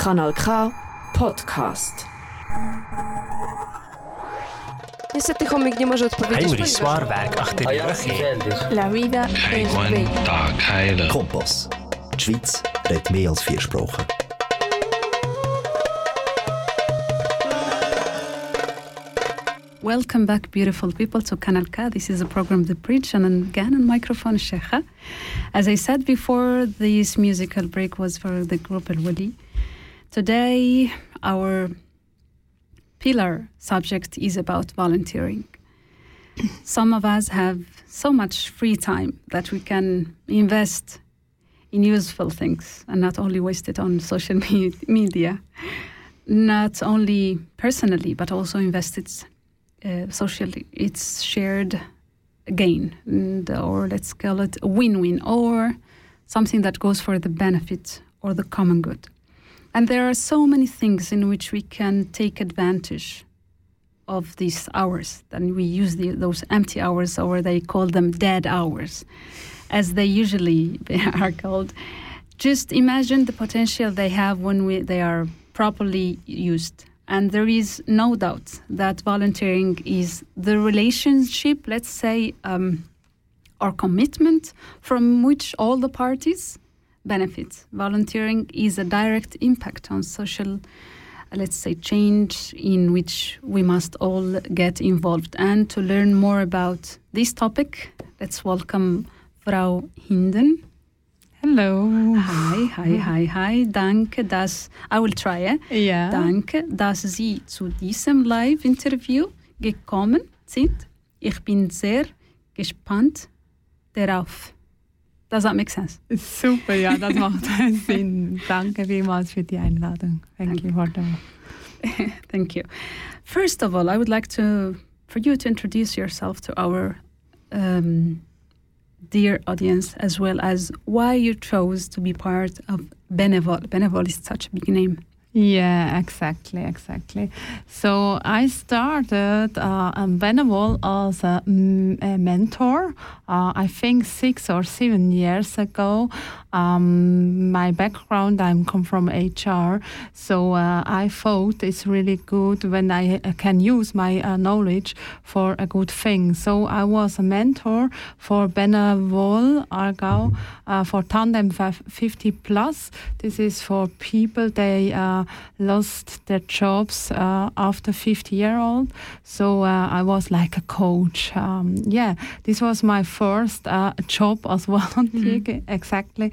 Kanal K Podcast. Niestety chomik nie może odpowiedzieć. Henry die rug in. La vida es bella. Kompass. Die Schweiz redet mehr als vier Sprachen. Welcome back, beautiful people, to Kanal K. This is a program, The Bridge, and again on microphone, Sheikha. As I said before, this musical break was for the group Al Wali. Today, our pillar subject is about volunteering. Some of us have so much free time that we can invest in useful things and not only waste it on social me- media. Not only personally, but also invest it uh, socially. It's shared gain, and, or let's call it a win-win, or something that goes for the benefit or the common good. And there are so many things in which we can take advantage of these hours. Then we use the, those empty hours, or they call them dead hours, as they usually are called. Just imagine the potential they have when we, they are properly used. And there is no doubt that volunteering is the relationship, let's say, um, or commitment from which all the parties benefit. Volunteering is a direct impact on social, let's say, change in which we must all get involved. And to learn more about this topic, let's welcome Frau Hinden. Hello. Hi, hi, hi, hi. Danke, dass, I will try, eh? Ja. Danke, dass Sie zu diesem Live-Interview gekommen sind. Ich bin sehr gespannt darauf. Does that make sense? Super, ja, das macht Sinn. Danke vielmals für die Einladung. Thank you for the Thank you. First of all, I would like to for you to introduce yourself to our um, dear audience, as well as why you chose to be part of Benevol. Benevol is such a big name. Yeah, exactly, exactly. So I started uh, Benevol as a, a mentor. Uh, I think six or seven years ago. Um, my background, I come from HR, so uh, I thought it's really good when I uh, can use my uh, knowledge for a good thing. So I was a mentor for Benevol Aargau uh, for Tandem 50 plus. This is for people they uh, lost their jobs uh, after 50 year old. So uh, I was like a coach. Um, yeah, this was my first uh, job as volunteer, exactly.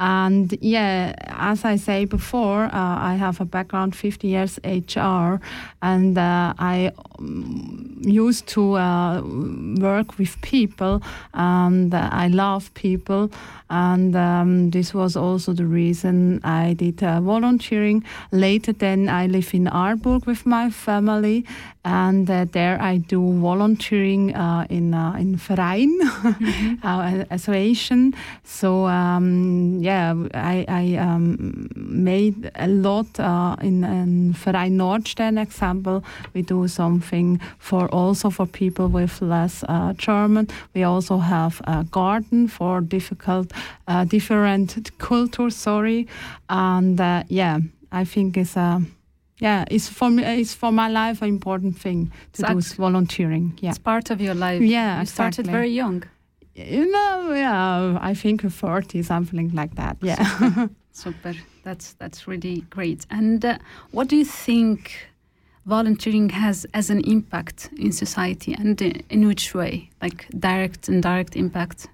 And yeah, as I say before, uh, I have a background 50 years HR, and uh, I um, used to uh, work with people, and I love people, and um, this was also the reason I did uh, volunteering. Later, then I live in Aarburg with my family, and uh, there I do volunteering uh, in uh, in Verein, uh, association. So um, yeah, I, I um, made a lot uh, in, in Verein Nordstern example. We do something for also for people with less uh, German. We also have a garden for difficult, uh, different cultures. Sorry, and uh, yeah, I think it's a yeah, it's for me. It's for my life an important thing to do Exact- volunteering. Yeah, It's part of your life. Yeah, you started very young. You know, yeah, I think forty something like that. Yeah. Super. That's that's really great. And uh, what do you think volunteering has as an impact in society, and in, in which way, like direct and direct impact?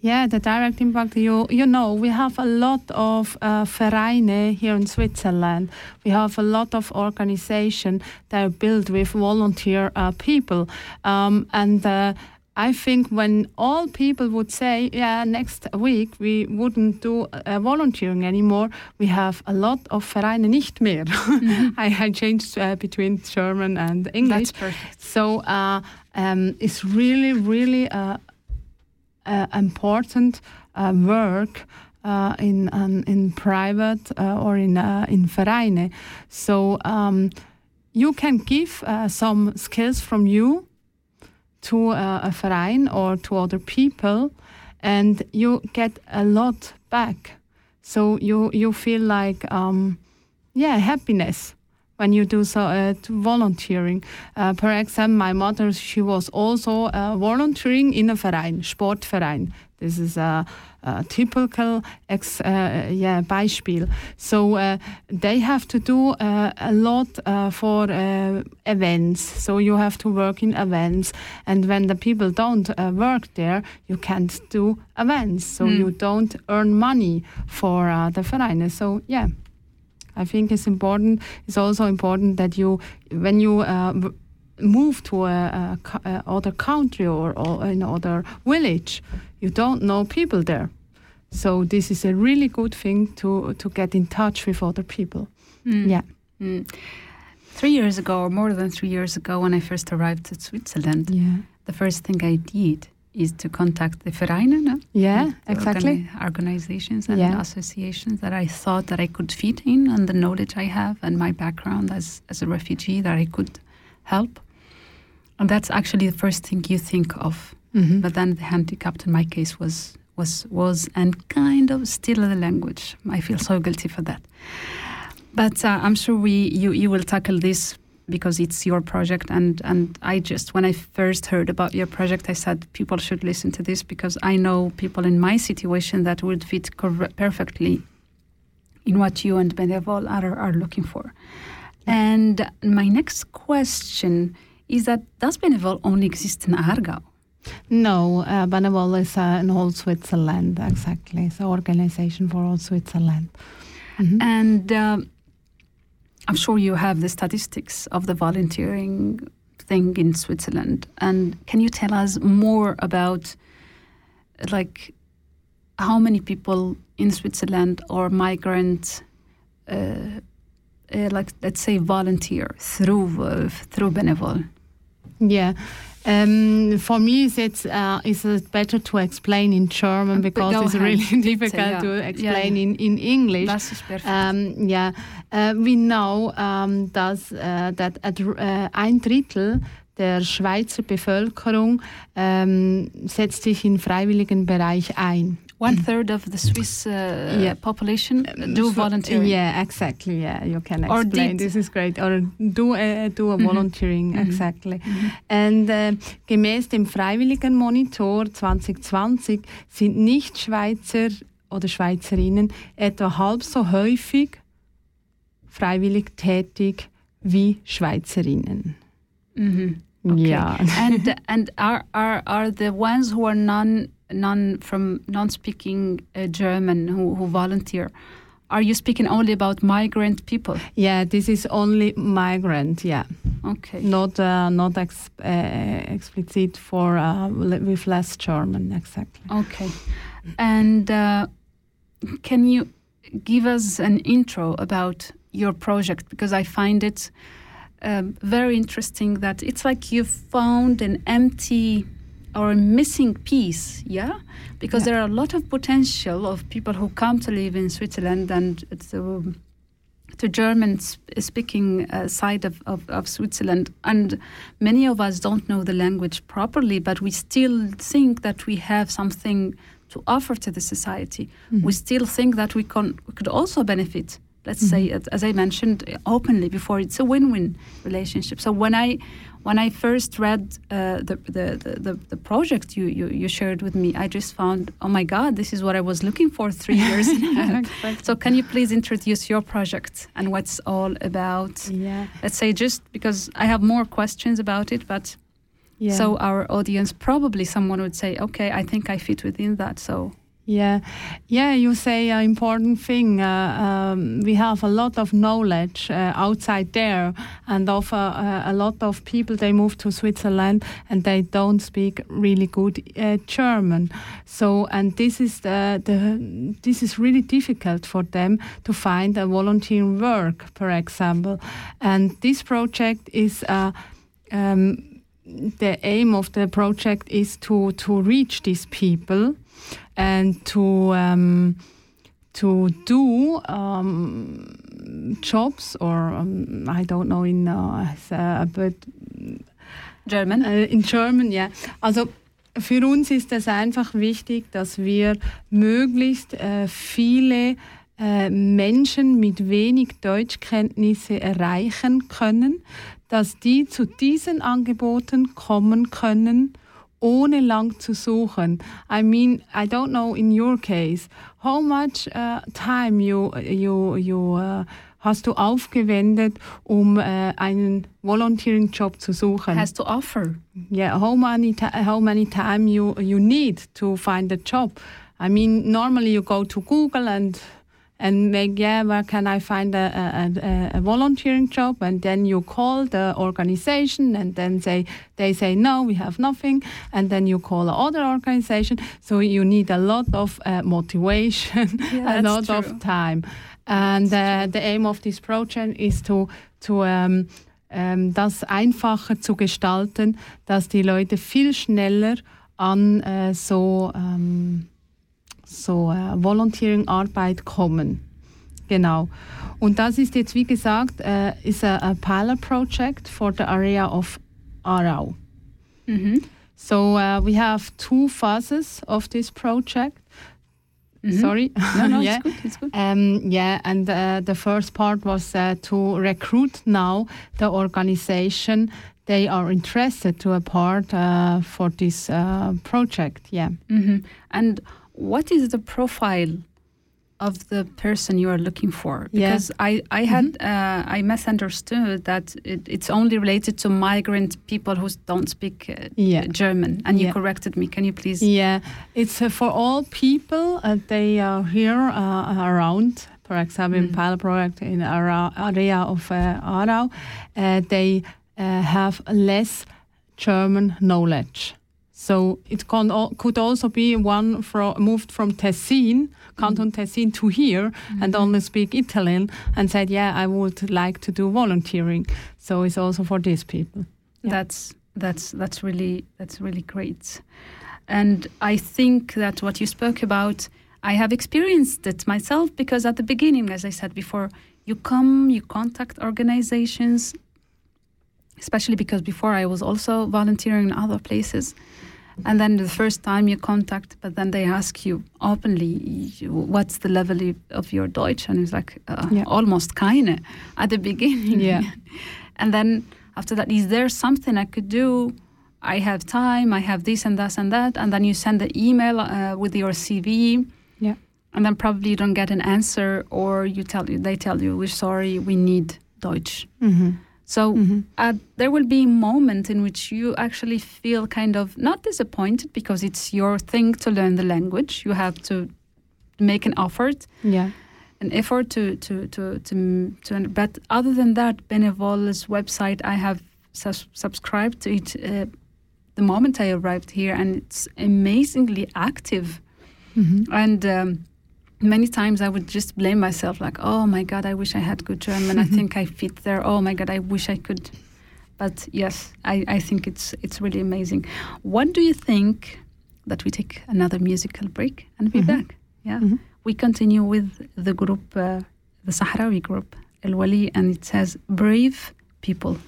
Yeah, the direct impact. You you know, we have a lot of uh, Vereine here in Switzerland. We have a lot of organization that are built with volunteer uh, people, um, and. Uh, I think when all people would say, yeah, next week we wouldn't do uh, volunteering anymore, we have a lot of Vereine nicht mehr. I, I changed uh, between German and English. That's perfect. So uh, um, it's really, really uh, uh, important uh, work uh, in um, in private or in uh, in Vereine. So um, you can give uh, some skills from you to a Verein or to other people, and you get a lot back. So you you feel like um, yeah happiness when you do so uh, volunteering. Uh, for example, my mother she was also uh, volunteering in a Verein, Sportverein. This is a, a typical ex, uh, yeah Beispiel. So uh, they have to do uh, a lot for events. So you have to work in events, and when the people don't work there, you can't do events. So mm. you don't earn money for the Vereine. So yeah. I think it's important. It's also important that you, when you uh, move to a, a, a, other country or, or another village, you don't know people there. So this is a really good thing to to get in touch with other people. Mm. Yeah. Mm. Three years ago, or more than three years ago, when I first arrived to Switzerland, yeah. the first thing I did is to contact the Vereine, no? Yeah, exactly. Organi organizations and yeah. associations that I thought that I could fit in and the knowledge I have and my background as, as a refugee that I could help. And that's actually the first thing you think of. Mm -hmm. But then the handicap in my case was was was and kind of still the language. I feel so guilty for that. But uh, I'm sure we you you will tackle this because it's your project and and I just when I first heard about your project I said people should listen to this because I know people in my situation that would fit perfectly in what you and Benevol are, are looking for. And my next question is that does Benevol only exist in Aargau? No, uh, Benevol is uh, in all Switzerland, exactly. It's an organization for all Switzerland. Mm -hmm. And um, I'm sure you have the statistics of the volunteering thing in Switzerland. And can you tell us more about, like, how many people in Switzerland are migrants? Uh, uh, like let's say volunteer through uh, through Benevol. Yeah, um, for me, it's uh, it's better to explain in German because it's really difficult yeah. to explain yeah. in, in English. Das ist perfekt. Um, yeah, uh, we know um, dass, uh, that at, uh, ein Drittel der Schweizer Bevölkerung ähm, setzt sich im freiwilligen Bereich ein. One third of the Swiss uh, yeah. population do volunteering. Yeah, exactly. Yeah, you can explain. This is great. Or do a, do a mhm. volunteering, mm -hmm. exactly. Mm -hmm. And uh, gemäß dem Freiwilligen Monitor 2020 sind Nicht-Schweizer oder Schweizerinnen etwa halb so häufig freiwillig tätig wie Schweizerinnen. Mm -hmm. Okay. Yeah. and and are are are the ones who are non non from non-speaking uh, German who, who volunteer? Are you speaking only about migrant people? Yeah, this is only migrant. Yeah. Okay. Not uh, not ex uh, explicit for uh, with less German exactly. Okay. And uh, can you give us an intro about your project because I find it um, very interesting that it's like you found an empty or a missing piece, yeah? Because yeah. there are a lot of potential of people who come to live in Switzerland and the, the German speaking uh, side of, of, of, Switzerland. And many of us don't know the language properly, but we still think that we have something to offer to the society. Mm -hmm. We still think that we, can, we could also benefit let's mm -hmm. say as i mentioned openly before it's a win-win relationship so when i when i first read uh, the, the, the, the, project you, you, you shared with me i just found oh my god this is what i was looking for three years so can you please introduce your project and what's all about? Yeah. Let's say just because i have more questions about it but yeah. so our audience probably someone would say okay i think i fit within that so yeah, yeah, you say an important thing. Uh, um, we have a lot of knowledge uh, outside there, and of uh, a lot of people they move to Switzerland and they don't speak really good uh, German. So, and this is the, the this is really difficult for them to find a volunteer work, for example. And this project is. Uh, um, the aim of the project is to to reach these people and to um, to do um, jobs or um, I don't know in uh, but German? uh, in German ja also für uns ist es einfach wichtig dass wir möglichst äh, viele äh, Menschen mit wenig Deutschkenntnisse erreichen können, dass die zu diesen Angeboten kommen können, ohne lang zu suchen. I mean, I don't know in your case, how much uh, time you, you, you uh, hast du aufgewendet, um uh, einen volunteering job zu suchen? Has to offer. Yeah, how many, how many time you, you need to find a job? I mean, normally you go to Google and and make yeah where can i find a, a, a, volunteering job? And then you call the organization and then say they say no we have nothing. And then you call other organization. So you need a lot of uh, motivation yeah, a lot true. of time. And uh, the aim of this project is to to um, um, das einfacher zu gestalten dass die leute viel schneller an uh, so um, so äh, Volunteering-Arbeit kommen. Genau. Und das ist jetzt, wie gesagt, äh, ist a, a pilot project for the area of Aarau. Mm -hmm. So uh, we have two phases of this project. -hmm. Sorry. No, no, yeah. it's good. It's good. Um, yeah, and uh, the first part was uh, to recruit now the organization they are interested to a part uh, for this uh, project. Yeah. Mm -hmm. And what is the profile of the person you are looking for because yeah. I, I had mm -hmm. uh, I misunderstood that it, it's only related to migrant people who don't speak uh, yeah. German and you corrected me can you please yeah it's uh, for all people uh, they are here uh, around for example mm. in Pal project in our area of uh, Aarau they have less German knowledge so it could also be one from, moved from Tessin, Canton mm. Tessin, to here mm-hmm. and only speak Italian and said, "Yeah, I would like to do volunteering." So it's also for these people. Yeah. That's that's that's really that's really great, and I think that what you spoke about, I have experienced it myself because at the beginning, as I said before, you come, you contact organizations, especially because before I was also volunteering in other places and then the first time you contact, but then they ask you openly, what's the level of your Deutsch? And it's like uh, yeah. almost keine at the beginning. Yeah. and then after that, is there something I could do? I have time, I have this and that and that. And then you send the email uh, with your CV. Yeah. And then probably you don't get an answer, or you tell you they tell you we're sorry, we need Deutsch. Mm-hmm. So mm-hmm. uh, there will be a moment in which you actually feel kind of not disappointed because it's your thing to learn the language. You have to make an effort. Yeah. An effort to to to to, to but other than that, Benevol's website, I have sus- subscribed to it uh, the moment I arrived here, and it's amazingly active. Mm-hmm. And um, many times I would just blame myself, like, oh my God, I wish I had good German. I think I fit there. Oh my God, I wish I could. But yes, I, I think it's it's really amazing. What do you think that we take another musical break and be mm-hmm. back? Yeah. Mm-hmm. We continue with the group, uh, the Sahrawi group, El Wali, and it says Brave People.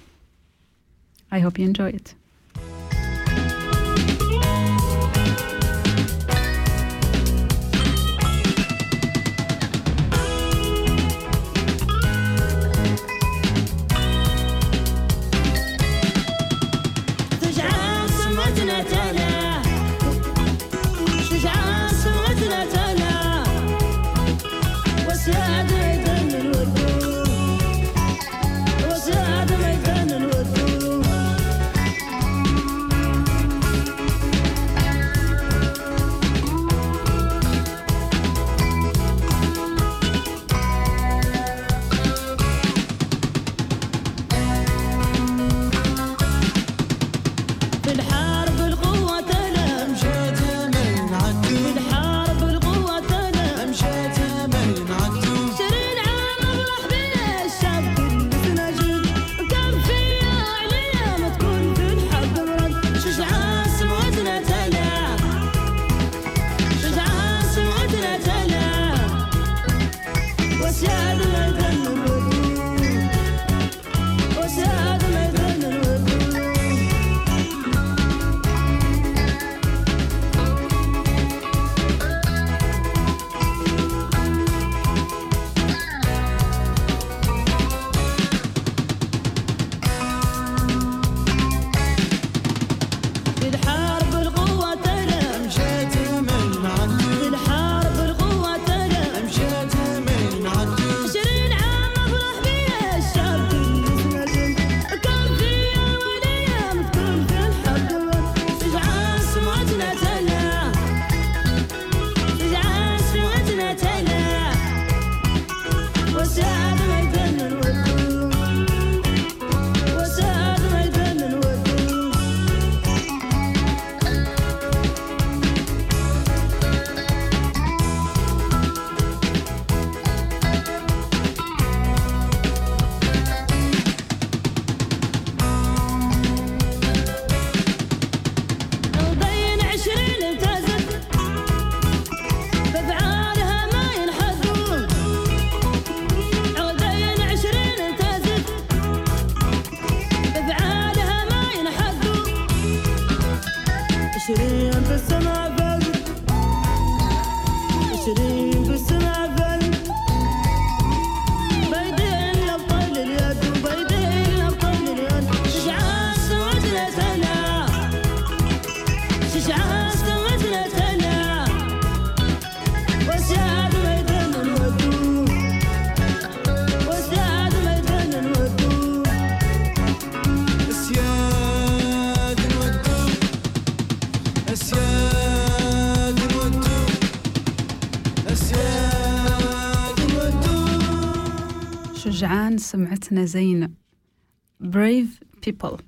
I hope you enjoy it. شجعان سمعتنا زين brave people.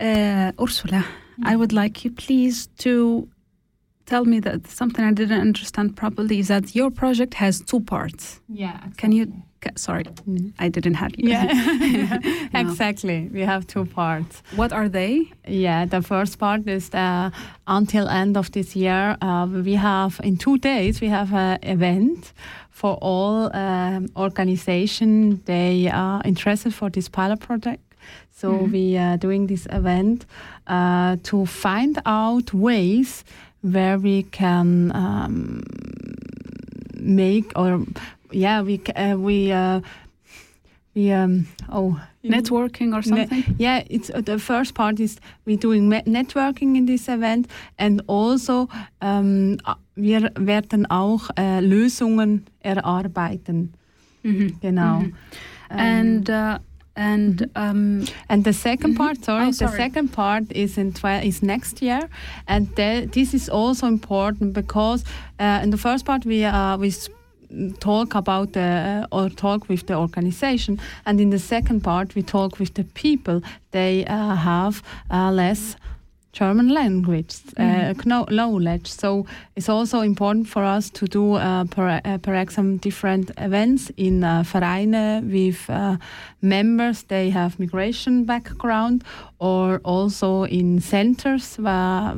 آه، أرسلة. I would like you please to tell me that something I didn't understand properly is that your project has two parts Yeah. can you sorry Mm. I didn't have you Yeah, No. exactly. We have two parts. what are they Yeah, the first part is the, until end of this year. Uh, we have in two days we have an event for all um, organization they are interested for this pilot project. So Mhm. we are doing this event uh, to find out ways where we can um, make or yeah we uh, we uh, we um oh networking or Ne- something yeah, it's uh, the first part is we're doing networking in this event and also a- wir werden auch äh, Lösungen erarbeiten. Mhm. Genau. Mhm. Ähm, and uh, and um, and the second Mhm. part, sorry, Oh, the second part is in twe- is next year, and the, this is also important because uh, in the first part we uh, we talk about the or talk with the organization, and in the second part we talk with the people. They uh, have uh, less. German language uh, knowledge. So it's also important for us to do, uh, per, uh, example, different events in uh, Vereine with uh, members. They have migration background, or also in centers where,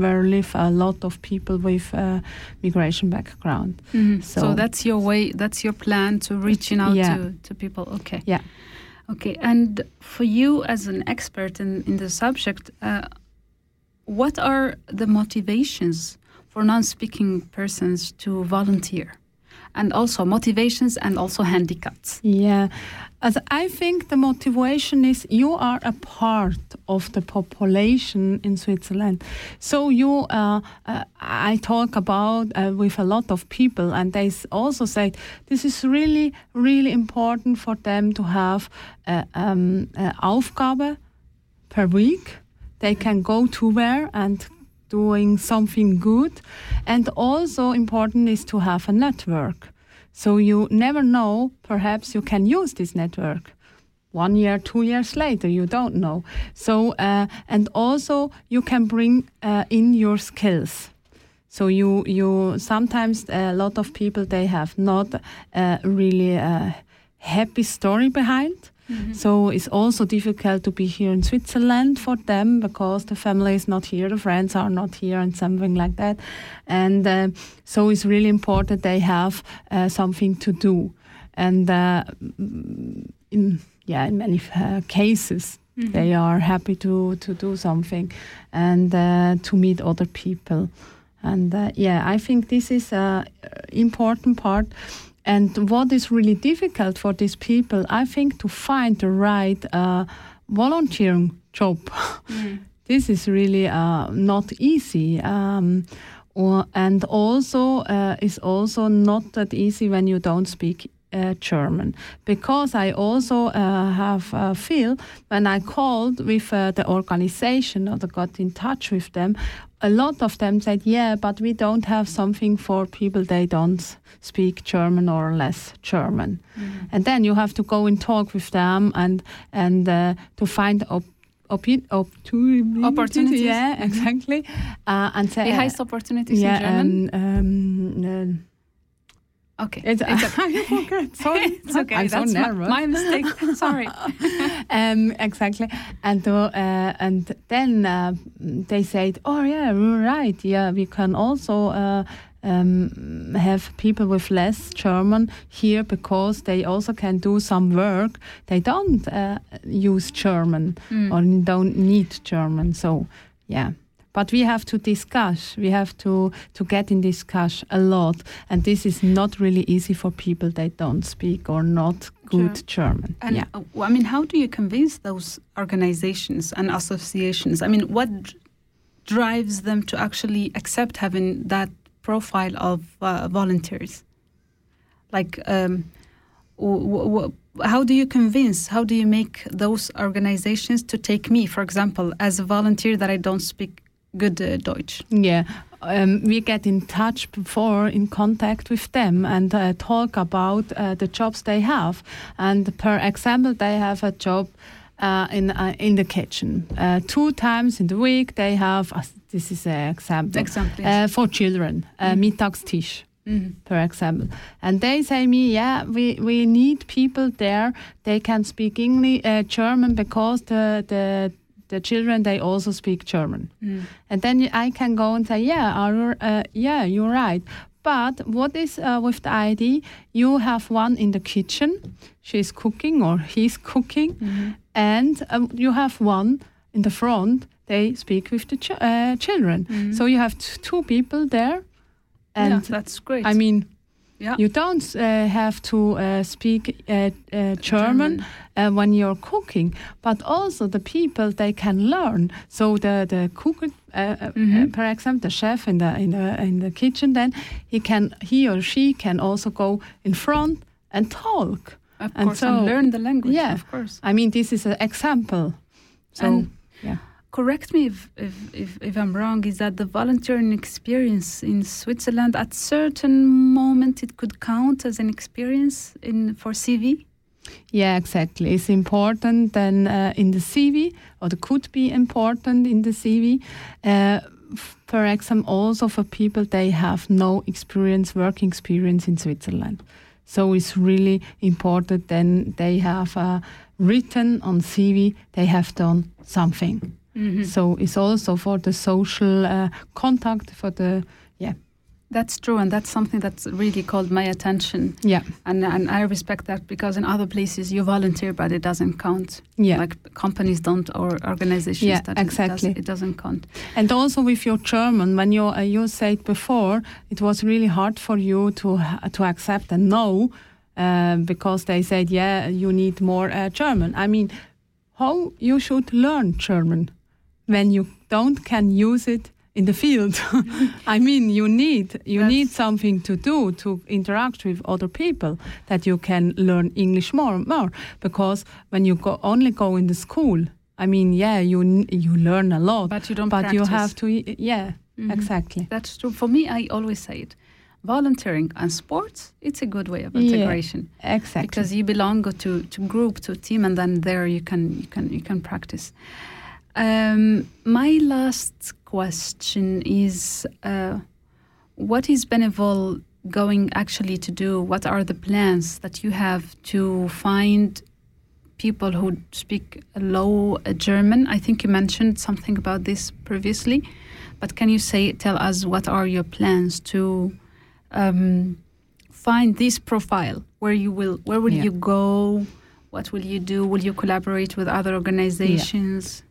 where live a lot of people with uh, migration background. Mhm. So, So- that's your way. That's your plan to reaching out Yeah. to, to people. Okay. Yeah. Okay. And for you as an expert in in the subject, uh, what are the motivations for non-speaking persons to volunteer, and also motivations and also handicaps? Yeah, as I think the motivation is you are a part of the population in Switzerland. So you, uh, uh, I talk about uh, with a lot of people, and they also say this is really, really important for them to have a, um, a Aufgabe per week. They can go to where and doing something good, and also important is to have a network. So you never know, perhaps you can use this network. One year, two years later, you don't know. So, uh, and also you can bring uh, in your skills. So you, you sometimes a lot of people they have not uh, really a happy story behind. So it's also difficult to be here in Switzerland for them because the family is not here, the friends are not here, and something like that. And uh, so it's really important they have uh, something to do. And uh, in yeah, in many uh, cases, they are happy to to do something and uh, to meet other people. And uh, yeah, I think this is a important part. And what is really difficult for these people, I think, to find the right uh, volunteering job. this is really uh, not easy. Um, or, and also uh, is also not that easy when you don't speak uh, German because I also uh, have uh, feel when I called with uh, the organization or got in touch with them, a lot of them said, "Yeah, but we don't have something for people they don't speak German or less German." And then you have to go and talk with them and and uh, to find op- opi- opportunities. Opportunities. Yeah, exactly. Uh, and say, The highest opportunities in yeah, German. um, um, okay. it's, It's I forgot. Sorry, It's okay. I'm That's my, nervous. my mistake. Sorry. um, exactly. And uh, and then uh, they said, "Oh yeah, right. Yeah, we can also." Uh, um, have people with less German here because they also can do some work. They don't uh, use German Mm. or don't need German. So, yeah. But we have to discuss. We have to to get in discussion a lot, and this is not really easy for people that don't speak or not good German. And yeah. uh, I mean, how do you convince those organizations and associations? I mean, what dr- drives them to actually accept having that profile of uh, volunteers? Like, um, w- w- how do you convince? How do you make those organizations to take me, for example, as a volunteer that I don't speak good uh, Deutsch? Yeah. um, we get in touch before in contact with them and uh, talk about uh, the jobs they have. And per example, they have a job uh, in uh, in the kitchen. Uh, two times in the week, they have. Uh, this is an example. Example, yes. for children, uh, Mittagstisch. Mhm. Per example, and they say me, yeah, we, we need people there. They can speak English, uh, German because the the the children they also speak German. Mm. And then I can go and say, yeah, are, uh, yeah, you're right. But what is uh, with the ID? You have one in the kitchen, she's cooking or he's cooking, Mm-hmm. and um, you have one in the front. They speak with the ch- uh, children. So you have t- two people there, and Mm-hmm. yeah, that's great. I mean, yeah. you don't uh, have to uh, speak uh, uh, German, uh, when you're cooking, but also the people they can learn. So the the cook, uh, uh, Mhm. for example, the chef in the in the in the kitchen, then he can he or she can also go in front and talk. of and course, and so- learn the language. yeah. of course. I mean, this is an example. So And- yeah. Correct me if, if, if, if I'm wrong, is that the volunteering experience in Switzerland at certain moment it could count as an experience in for CV? Yeah, exactly. It's important then uh, in the CV, or it could be important in the CV. Uh, for example, also for people they have no experience, working experience in Switzerland. So it's really important. Then they have uh, written on CV they have done something. Mm-hmm. So it's also for the social uh, contact for the yeah That's true, and that's something that's really called my attention, yeah and and I respect that because in other places you volunteer, but it doesn't count. yeah. Like companies don't or organizations Yeah, that it does- exactly. it doesn't count. And also with your German, when you uh, you said before, it was really hard for you to to accept a no, uh, because they said, yeah, you need more uh, German. I mean, how you should learn German when you don't can use it in the field. I mean, you need you That's- need something to do to interact with other people that you can learn English more and more. Because when you go only go in the school, I mean, yeah, you you learn a lot But you don't. but you have to yeah Mhm. exactly That's true. For me, I always say it. Volunteering and sports, it's a good way of Yeah. integration exactly because you belong to, to group, to team, and then there you can you can you can practice. Um, my last question is, uh, what is Benevol going actually to do? What are the plans that you have to find people who speak low uh, German? I think you mentioned something about this previously, but can you say tell us what are your plans to um, find this profile? Where you will where will Yeah. you go? What will you do? Will you collaborate with other organizations? yeah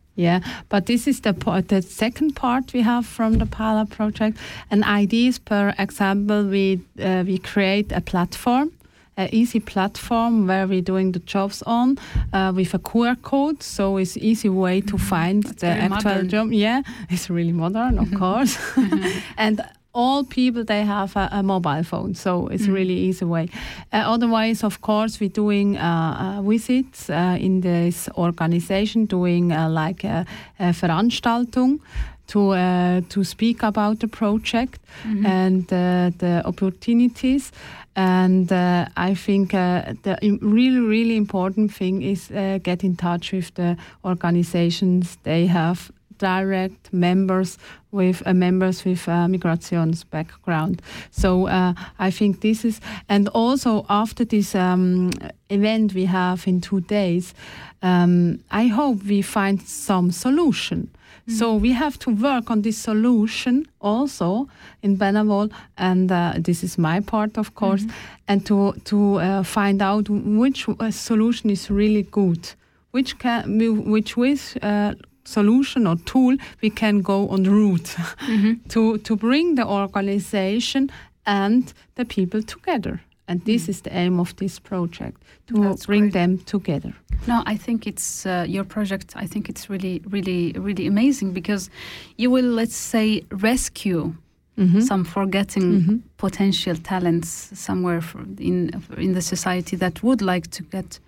but this is the part the second part we have from the pala project and ideas per example we uh, we create a platform an easy platform where we're doing the jobs on uh, with a QR code, so it's easy way to find That's the actual modern. job. Yeah, it's really modern, of course. and all people they have a, a mobile phone, so it's Mm. really easy way. Uh, otherwise, of course, we're doing uh, uh, visits uh, in this organization, doing uh, like a, a Veranstaltung to uh, to speak about the project Mhm. and uh, the opportunities. And uh, I think uh, the really, really important thing is uh, get in touch with the organizations. They have direct members with uh, members with uh, migrations background. So uh, I think this is, and also after this um, event we have in two days, um, I hope we find some solution. So we have to work on this solution also in Benevol, and uh, this is my part, of course, and to to uh, find out which uh, solution is really good, which can which with uh, solution or tool we can go on the route Mhm. to to bring the organization and the people together. And this is the aim of this project to That's bring great. them together. No, I think it's uh, your project. I think it's really, really, really amazing because you will, let's say, rescue Mhm. some forgetting Mhm. potential talents somewhere in in the society that would like to get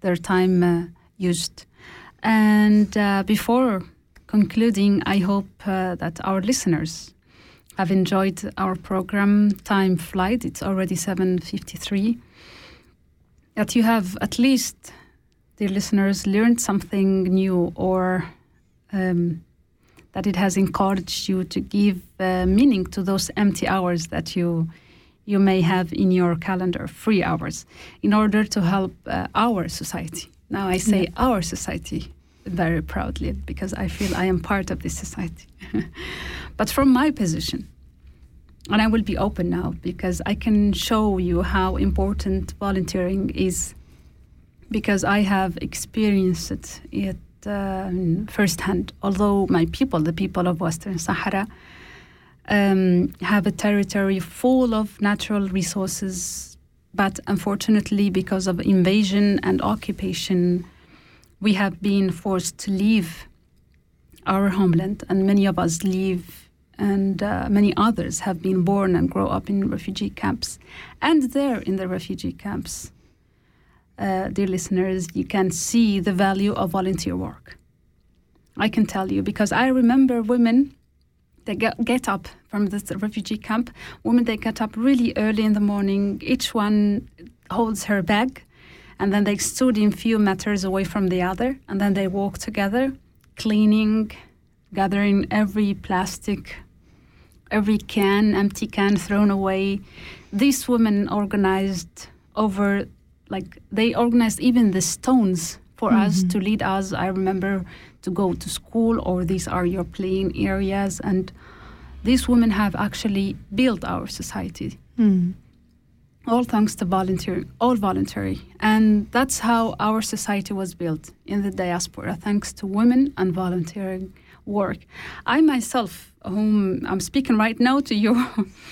their time uh, used. And uh, before concluding, I hope uh, that our listeners I've enjoyed our program. Time flight. It's already 7:53. That you have at least, dear listeners, learned something new, or um, that it has encouraged you to give uh, meaning to those empty hours that you you may have in your calendar, free hours, in order to help uh, our society. Now I say yeah. our society very proudly because I feel I am part of this society. but from my position, and I will be open now because I can show you how important volunteering is because I have experienced it, uh, firsthand. Although my people, the people of Western Sahara, um, have a territory full of natural resources, but unfortunately, because of invasion and occupation, we have been forced to leave our homeland, and many of us leave, and uh, many others have been born and grow up in refugee camps. And there, in the refugee camps, uh, dear listeners, you can see the value of volunteer work. I can tell you because I remember women they get, get up from this refugee camp. Women they get up really early in the morning. Each one holds her bag and then they stood in few meters away from the other and then they walk together cleaning gathering every plastic every can empty can thrown away. These women organized over like they organized even the stones for mm-hmm. us to lead us. I remember to go to school or these are your playing areas. And these women have actually built our society. Mm all thanks to volunteer, all voluntary. And that's how our society was built in the diaspora, thanks to women and volunteering work. I myself, whom I'm speaking right now to you,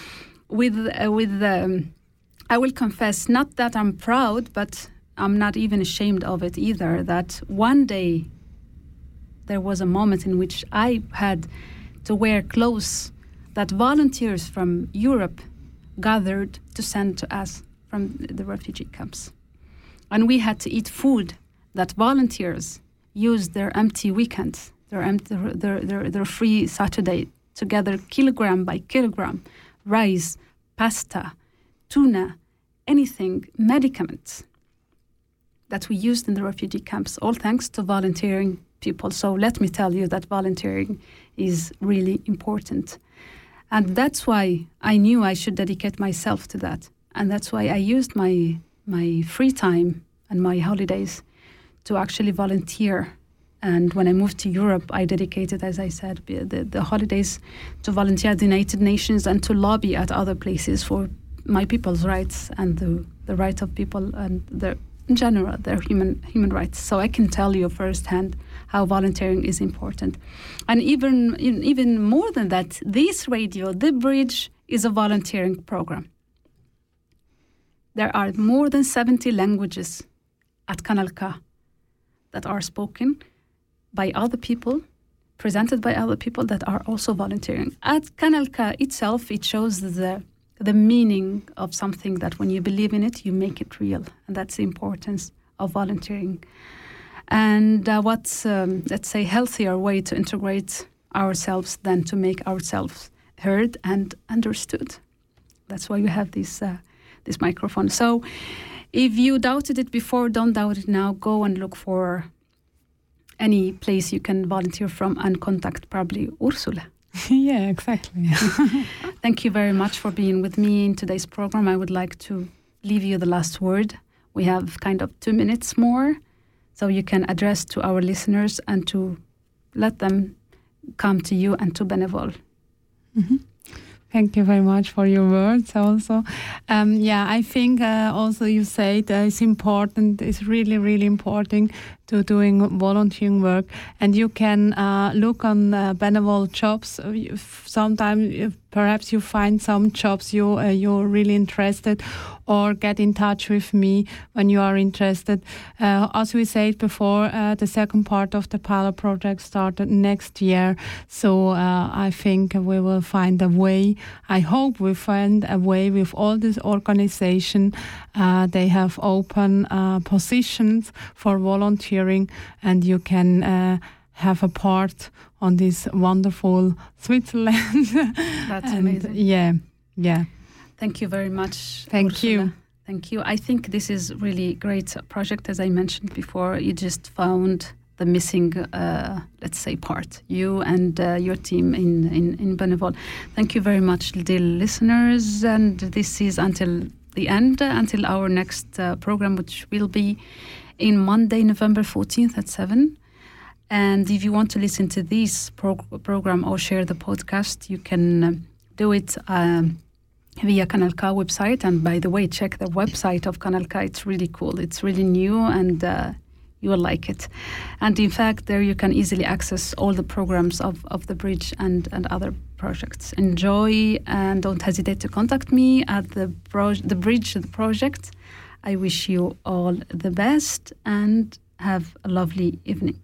with uh, with um, I will confess, not that I'm proud, but I'm not even ashamed of it either. That one day there was a moment in which I had to wear clothes that volunteers from Europe gathered to send to us from the refugee camps. And we had to eat food that volunteers used their empty weekends, their, empty, their, their, their free Saturday, to gather kilogram by kilogram rice, pasta, tuna, anything, medicaments that we used in the refugee camps, all thanks to volunteering people. So let me tell you that volunteering is really important. And that's why I knew I should dedicate myself to that. And that's why I used my, my free time and my holidays to actually volunteer. And when I moved to Europe, I dedicated, as I said, the, the holidays to volunteer at the United Nations and to lobby at other places for my people's rights and the, the rights of people and their, in general, their human, human rights. So I can tell you firsthand how volunteering is important. And even, even more than that, this radio, The Bridge, is a volunteering program. There are more than 70 languages at Kanal K that are spoken by other people, presented by other people that are also volunteering. At Kanal K itself, it shows the the meaning of something that when you believe in it, you make it real, and that's the importance of volunteering and uh, what's um, let's say healthier way to integrate ourselves than to make ourselves heard and understood? That's why we have this uh, this microphone. So if you doubted it before don't doubt it now. Go and look for any place you can volunteer from and contact probably ursula. Yeah exactly. Thank you very much for being with me in today's program. I would like to leave you the last word. We have kind of two minutes more so you can address to our listeners and to let them come to you and to Benevol. Mm-hmm. Thank you very much for your words also. Um, yeah, I think uh, also you said uh, it's important, it's really, really important to doing volunteering work. And you can uh, look on uh, Benevol jobs. Sometimes perhaps you find some jobs you, uh, you're really interested or get in touch with me when you are interested. Uh, as we said before, uh, the second part of the pilot project started next year. So uh, I think we will find a way. I hope we find a way with all this organization. Uh, they have open uh, positions for volunteering and you can have a part on this wonderful Switzerland. That's and amazing. Yeah, yeah. Thank you very much. Thank Ursula. you. Thank you. I think this is really great project. As I mentioned before, you just found the missing, uh, let's say, part. You and uh, your team in in in Benevol. Thank you very much, dear listeners. And this is until the end, until our next uh, program, which will be in Monday, November fourteenth at seven. And if you want to listen to this prog- program or share the podcast, you can uh, do it. Um, via Kanal K website. And by the way, check the website of Kanal K. It's really cool. It's really new and uh, you will like it. And in fact, there you can easily access all the programs of, of the bridge and, and other projects. Enjoy and don't hesitate to contact me at the, pro- the bridge the project. I wish you all the best and have a lovely evening.